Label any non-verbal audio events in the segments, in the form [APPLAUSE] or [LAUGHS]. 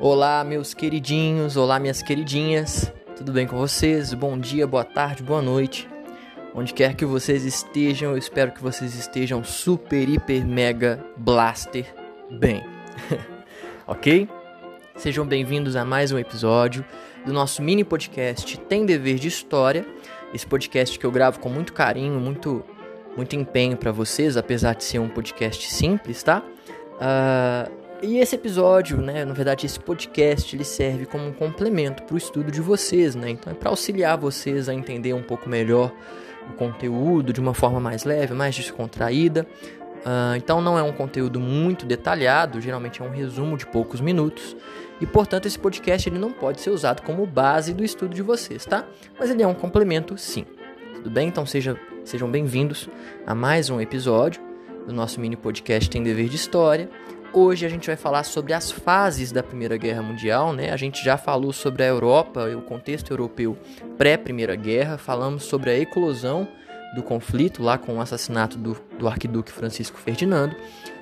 Olá, meus queridinhos, olá, minhas queridinhas, tudo bem com vocês? Bom dia, boa tarde, boa noite. Onde quer que vocês estejam, eu espero que vocês estejam super, hiper, mega, blaster bem. [LAUGHS] ok? Sejam bem-vindos a mais um episódio do nosso mini podcast Tem Dever de História. Esse podcast que eu gravo com muito carinho, muito, muito empenho para vocês, apesar de ser um podcast simples, tá? Uh, e esse episódio, né, na verdade esse podcast, ele serve como um complemento para o estudo de vocês, né? Então é para auxiliar vocês a entender um pouco melhor o conteúdo de uma forma mais leve, mais descontraída. Uh, então não é um conteúdo muito detalhado, geralmente é um resumo de poucos minutos. E portanto esse podcast ele não pode ser usado como base do estudo de vocês, tá? Mas ele é um complemento, sim. Tudo bem? Então seja, sejam bem-vindos a mais um episódio do nosso mini podcast Tem Dever de História. Hoje a gente vai falar sobre as fases da Primeira Guerra Mundial, né? A gente já falou sobre a Europa, o contexto europeu pré-Primeira Guerra, falamos sobre a eclosão do conflito lá com o assassinato do, do arquiduque Francisco Ferdinando,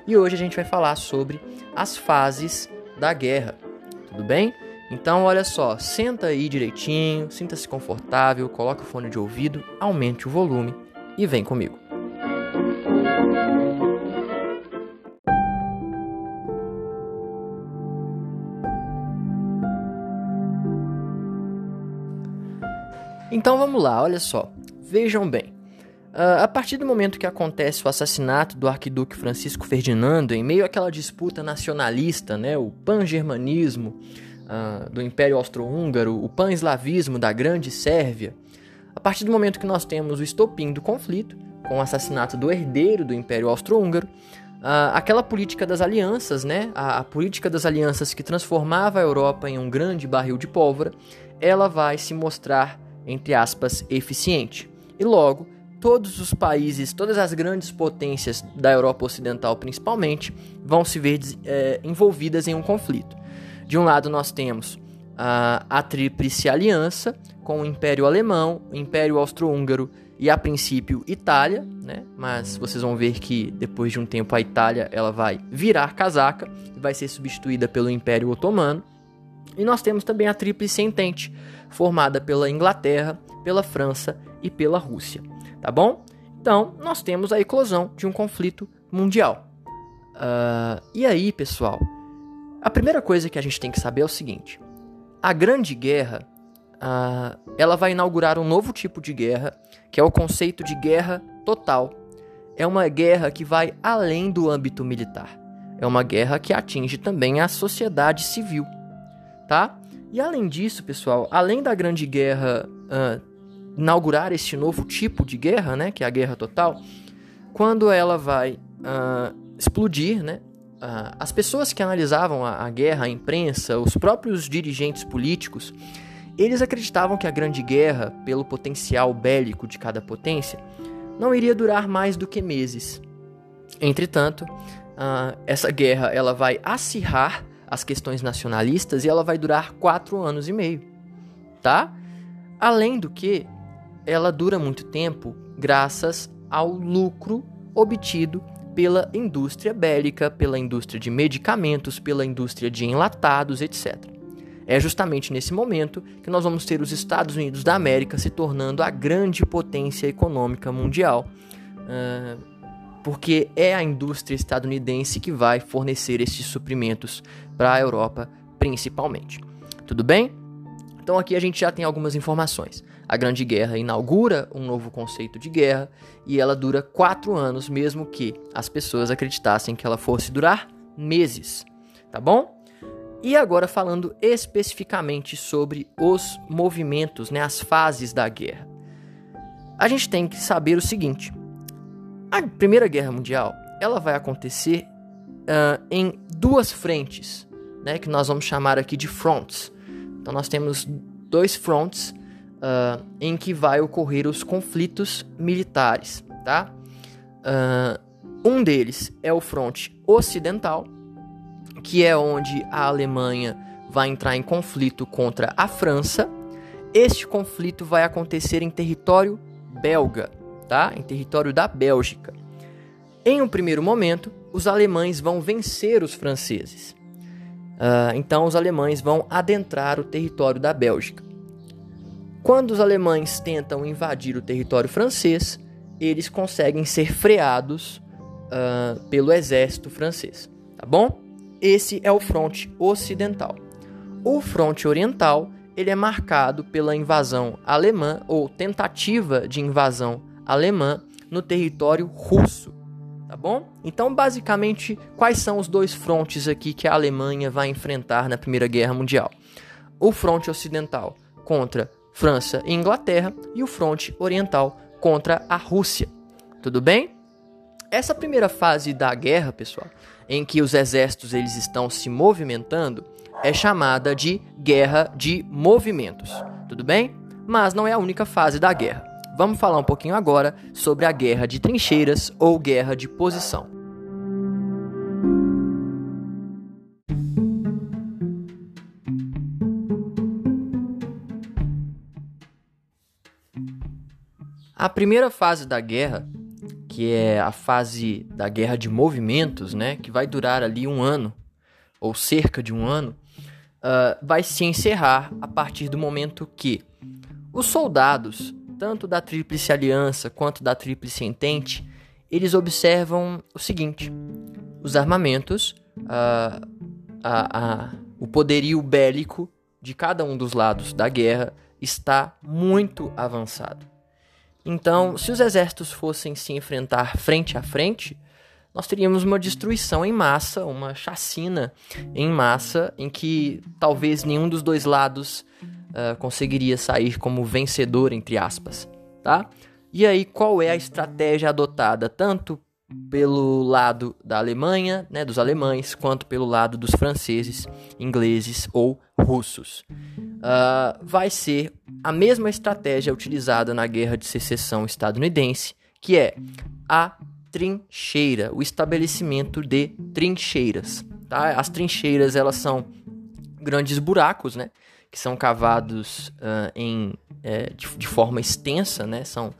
e hoje a gente vai falar sobre as fases da guerra. Tudo bem? Então, olha só, senta aí direitinho, sinta-se confortável, coloque o fone de ouvido, aumente o volume e vem comigo. Então vamos lá, olha só. Vejam bem. Uh, a partir do momento que acontece o assassinato do arquiduque Francisco Ferdinando, em meio àquela disputa nacionalista, né, o pan-germanismo uh, do Império Austro-Húngaro, o pan-eslavismo da Grande Sérvia, a partir do momento que nós temos o estopim do conflito, com o assassinato do herdeiro do Império Austro-Húngaro, uh, aquela política das alianças, né, a, a política das alianças que transformava a Europa em um grande barril de pólvora, ela vai se mostrar entre aspas, eficiente. E logo, todos os países, todas as grandes potências da Europa Ocidental principalmente, vão se ver é, envolvidas em um conflito. De um lado, nós temos a, a Tríplice Aliança, com o Império Alemão, o Império Austro-Húngaro e, a princípio, Itália, né? mas vocês vão ver que depois de um tempo a Itália ela vai virar casaca e vai ser substituída pelo Império Otomano. E nós temos também a Tríplice Entente, formada pela Inglaterra, pela França e pela Rússia, tá bom? Então, nós temos a eclosão de um conflito mundial. Uh, e aí, pessoal, a primeira coisa que a gente tem que saber é o seguinte: a Grande Guerra, uh, ela vai inaugurar um novo tipo de guerra, que é o conceito de guerra total. É uma guerra que vai além do âmbito militar. É uma guerra que atinge também a sociedade civil, tá? E além disso, pessoal, além da Grande Guerra uh, inaugurar este novo tipo de guerra, né, que é a guerra total, quando ela vai uh, explodir, né, uh, as pessoas que analisavam a, a guerra, a imprensa, os próprios dirigentes políticos, eles acreditavam que a Grande Guerra, pelo potencial bélico de cada potência, não iria durar mais do que meses. Entretanto, uh, essa guerra ela vai acirrar as questões nacionalistas e ela vai durar quatro anos e meio, tá? Além do que, ela dura muito tempo graças ao lucro obtido pela indústria bélica, pela indústria de medicamentos, pela indústria de enlatados, etc. É justamente nesse momento que nós vamos ter os Estados Unidos da América se tornando a grande potência econômica mundial. Porque é a indústria estadunidense que vai fornecer esses suprimentos para a Europa, principalmente. Tudo bem? Então aqui a gente já tem algumas informações. A Grande Guerra inaugura um novo conceito de guerra e ela dura quatro anos, mesmo que as pessoas acreditassem que ela fosse durar meses. Tá bom? E agora falando especificamente sobre os movimentos, né, as fases da guerra. A gente tem que saber o seguinte: a Primeira Guerra Mundial ela vai acontecer uh, em duas frentes, né, que nós vamos chamar aqui de fronts. Então nós temos dois fronts uh, em que vai ocorrer os conflitos militares, tá? Uh, um deles é o fronte ocidental, que é onde a Alemanha vai entrar em conflito contra a França. Este conflito vai acontecer em território belga tá? em território da Bélgica. Em um primeiro momento, os alemães vão vencer os franceses. Uh, então os alemães vão adentrar o território da Bélgica. Quando os alemães tentam invadir o território francês, eles conseguem ser freados uh, pelo exército francês, tá bom? Esse é o fronte ocidental. O fronte oriental ele é marcado pela invasão alemã ou tentativa de invasão alemã no território russo, tá bom? Então, basicamente, quais são os dois frontes aqui que a Alemanha vai enfrentar na Primeira Guerra Mundial? O fronte ocidental contra França e Inglaterra e o fronte oriental contra a Rússia. Tudo bem? Essa primeira fase da guerra, pessoal, em que os exércitos eles estão se movimentando, é chamada de guerra de movimentos. Tudo bem? Mas não é a única fase da guerra. Vamos falar um pouquinho agora sobre a guerra de trincheiras ou guerra de posição. A primeira fase da guerra, que é a fase da guerra de movimentos, né, que vai durar ali um ano ou cerca de um ano, uh, vai se encerrar a partir do momento que os soldados tanto da Tríplice Aliança quanto da Tríplice Entente, eles observam o seguinte: os armamentos, a, a, a, o poderio bélico de cada um dos lados da guerra está muito avançado. Então, se os exércitos fossem se enfrentar frente a frente, nós teríamos uma destruição em massa, uma chacina em massa, em que talvez nenhum dos dois lados uh, conseguiria sair como vencedor, entre aspas, tá? E aí, qual é a estratégia adotada tanto pelo lado da Alemanha, né, dos alemães, quanto pelo lado dos franceses, ingleses ou russos? Uh, vai ser a mesma estratégia utilizada na Guerra de Secessão estadunidense, que é a trincheira, o estabelecimento de trincheiras. Tá? As trincheiras elas são grandes buracos, né? Que são cavados uh, em, é, de, de, forma extensa, né? São,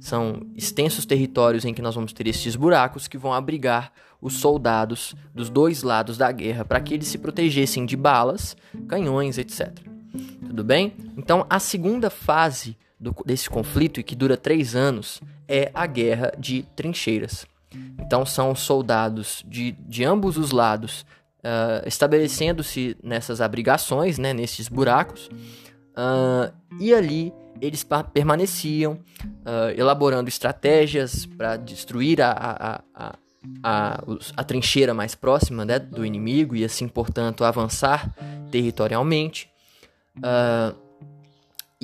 são extensos territórios em que nós vamos ter esses buracos que vão abrigar os soldados dos dois lados da guerra para que eles se protegessem de balas, canhões, etc. Tudo bem? Então, a segunda fase do, desse conflito, e que dura três anos, é a guerra de trincheiras. Então, são soldados de, de ambos os lados uh, estabelecendo-se nessas abrigações, né, nesses buracos, uh, e ali eles permaneciam uh, elaborando estratégias para destruir a, a, a, a, a trincheira mais próxima né, do inimigo e assim, portanto, avançar territorialmente.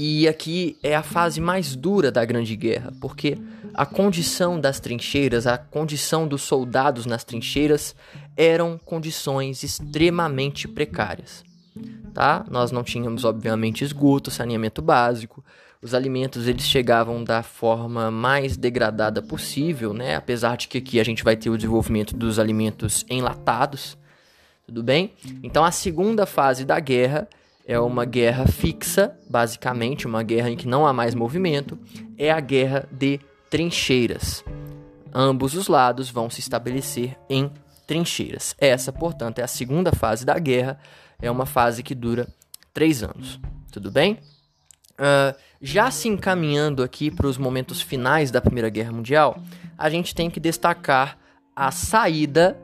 E aqui é a fase mais dura da Grande Guerra, porque a condição das trincheiras, a condição dos soldados nas trincheiras eram condições extremamente precárias. Tá? Nós não tínhamos, obviamente, esgoto, saneamento básico. Os alimentos eles chegavam da forma mais degradada possível, né? Apesar de que aqui a gente vai ter o desenvolvimento dos alimentos enlatados, tudo bem? Então a segunda fase da guerra é uma guerra fixa, basicamente, uma guerra em que não há mais movimento, é a guerra de trincheiras. Ambos os lados vão se estabelecer em trincheiras. Essa, portanto, é a segunda fase da guerra, é uma fase que dura três anos. Tudo bem? Uh, já se encaminhando aqui para os momentos finais da Primeira Guerra Mundial, a gente tem que destacar a saída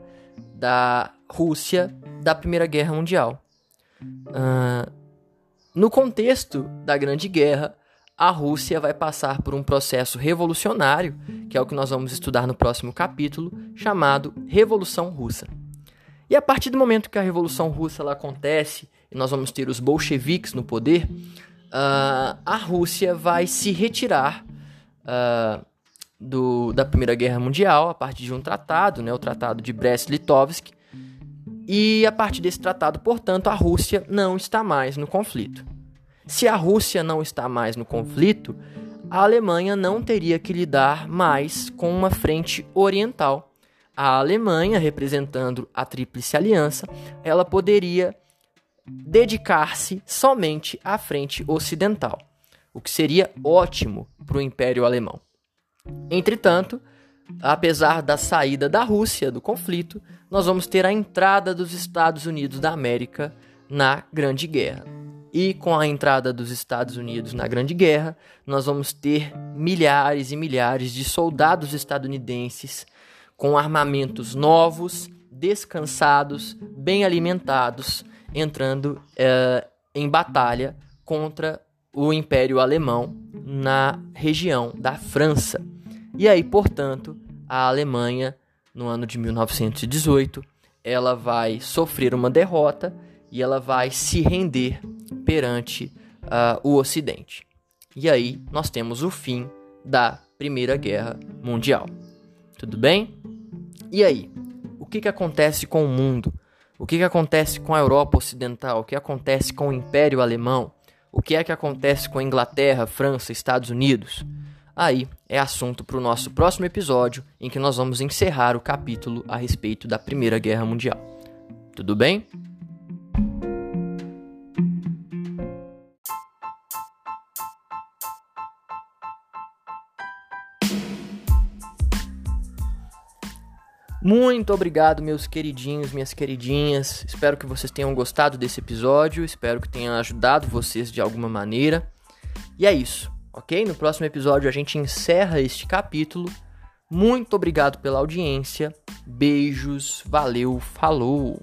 da Rússia da Primeira Guerra Mundial. Uh, no contexto da Grande Guerra, a Rússia vai passar por um processo revolucionário, que é o que nós vamos estudar no próximo capítulo, chamado Revolução Russa. E a partir do momento que a Revolução Russa ela acontece e nós vamos ter os bolcheviques no poder, uh, a Rússia vai se retirar uh, do, da Primeira Guerra Mundial a partir de um tratado, né, o Tratado de Brest-Litovsk, e a partir desse tratado, portanto, a Rússia não está mais no conflito. Se a Rússia não está mais no conflito, a Alemanha não teria que lidar mais com uma frente oriental. A Alemanha, representando a Tríplice Aliança, ela poderia dedicar-se somente à frente ocidental, o que seria ótimo para o Império Alemão. Entretanto, apesar da saída da Rússia do conflito, nós vamos ter a entrada dos Estados Unidos da América na Grande Guerra. E com a entrada dos Estados Unidos na Grande Guerra, nós vamos ter milhares e milhares de soldados estadunidenses com armamentos novos, descansados, bem alimentados, entrando uh, em batalha contra o Império Alemão na região da França. E aí, portanto, a Alemanha, no ano de 1918, ela vai sofrer uma derrota e ela vai se render perante uh, o Ocidente. E aí nós temos o fim da Primeira Guerra Mundial. Tudo bem? E aí? O que, que acontece com o mundo? O que, que acontece com a Europa Ocidental? O que acontece com o Império Alemão? O que é que acontece com a Inglaterra, França, Estados Unidos? Aí é assunto para o nosso próximo episódio, em que nós vamos encerrar o capítulo a respeito da Primeira Guerra Mundial. Tudo bem? Muito obrigado, meus queridinhos, minhas queridinhas. Espero que vocês tenham gostado desse episódio. Espero que tenha ajudado vocês de alguma maneira. E é isso, ok? No próximo episódio a gente encerra este capítulo. Muito obrigado pela audiência. Beijos, valeu, falou!